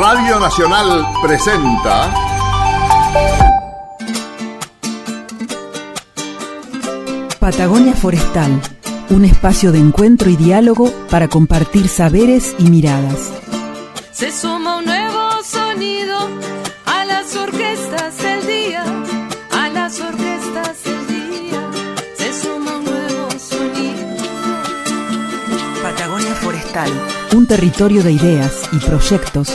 Radio Nacional presenta Patagonia Forestal, un espacio de encuentro y diálogo para compartir saberes y miradas. Se suma un nuevo sonido a las orquestas del día, a las orquestas del día. Se suma un nuevo sonido. Patagonia Forestal, un territorio de ideas y proyectos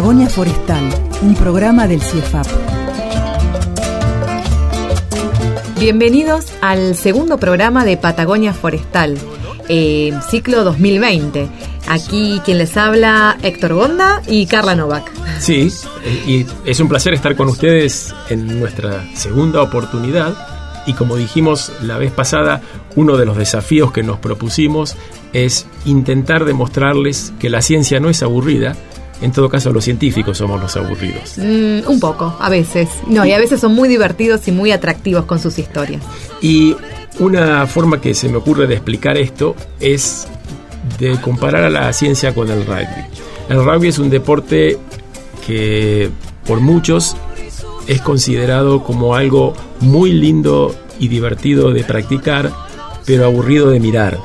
Patagonia Forestal, un programa del CIEFAP. Bienvenidos al segundo programa de Patagonia Forestal, eh, ciclo 2020. Aquí quien les habla, Héctor Gonda y Carla Novak. Sí, y es un placer estar con ustedes en nuestra segunda oportunidad. Y como dijimos la vez pasada, uno de los desafíos que nos propusimos es intentar demostrarles que la ciencia no es aburrida. En todo caso, los científicos somos los aburridos. Mm, un poco, a veces. No, y a veces son muy divertidos y muy atractivos con sus historias. Y una forma que se me ocurre de explicar esto es de comparar a la ciencia con el rugby. El rugby es un deporte que por muchos es considerado como algo muy lindo y divertido de practicar, pero aburrido de mirar.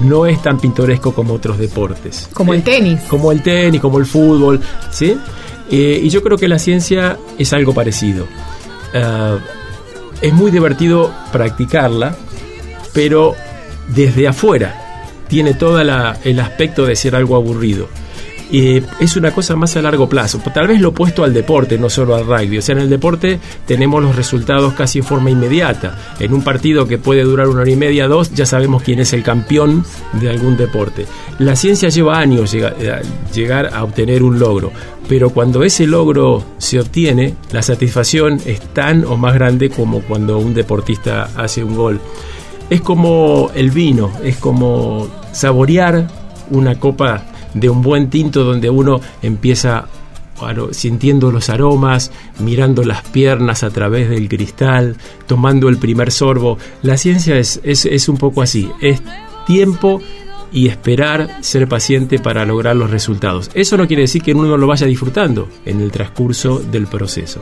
No es tan pintoresco como otros deportes. Como el tenis. Como el tenis, como el fútbol, ¿sí? Eh, y yo creo que la ciencia es algo parecido. Ah, es muy divertido practicarla, pero desde afuera tiene todo el aspecto de ser algo aburrido. Es una cosa más a largo plazo, tal vez lo opuesto al deporte, no solo al rugby. O sea, en el deporte tenemos los resultados casi en forma inmediata. En un partido que puede durar una hora y media, dos, ya sabemos quién es el campeón de algún deporte. La ciencia lleva años eh, llegar a obtener un logro, pero cuando ese logro se obtiene, la satisfacción es tan o más grande como cuando un deportista hace un gol. Es como el vino, es como saborear una copa de un buen tinto donde uno empieza sintiendo los aromas, mirando las piernas a través del cristal, tomando el primer sorbo. La ciencia es, es, es un poco así, es tiempo y esperar, ser paciente para lograr los resultados. Eso no quiere decir que uno no lo vaya disfrutando en el transcurso del proceso.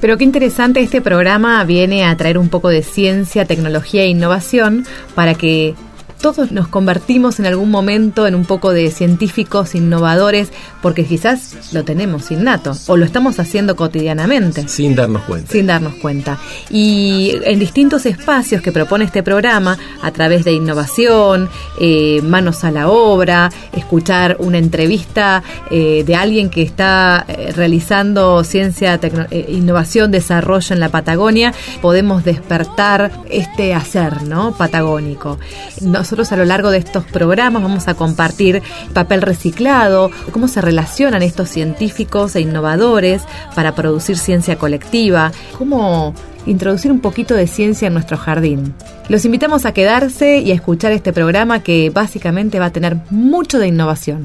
Pero qué interesante este programa viene a traer un poco de ciencia, tecnología e innovación para que todos nos convertimos en algún momento en un poco de científicos innovadores porque quizás lo tenemos innato o lo estamos haciendo cotidianamente Sin darnos cuenta. sin darnos cuenta. Y en distintos espacios que propone este programa, a través de innovación, eh, manos a la obra, escuchar una entrevista eh, de alguien que está eh, realizando ciencia, innovación, desarrollo en la Patagonia, podemos despertar este hacer, ¿no? Patagónico. Nosotros a lo largo de estos programas vamos a compartir papel reciclado, cómo se relacionan estos científicos e innovadores para producir ciencia colectiva, cómo introducir un poquito de ciencia en nuestro jardín. Los invitamos a quedarse y a escuchar este programa que básicamente va a tener mucho de innovación.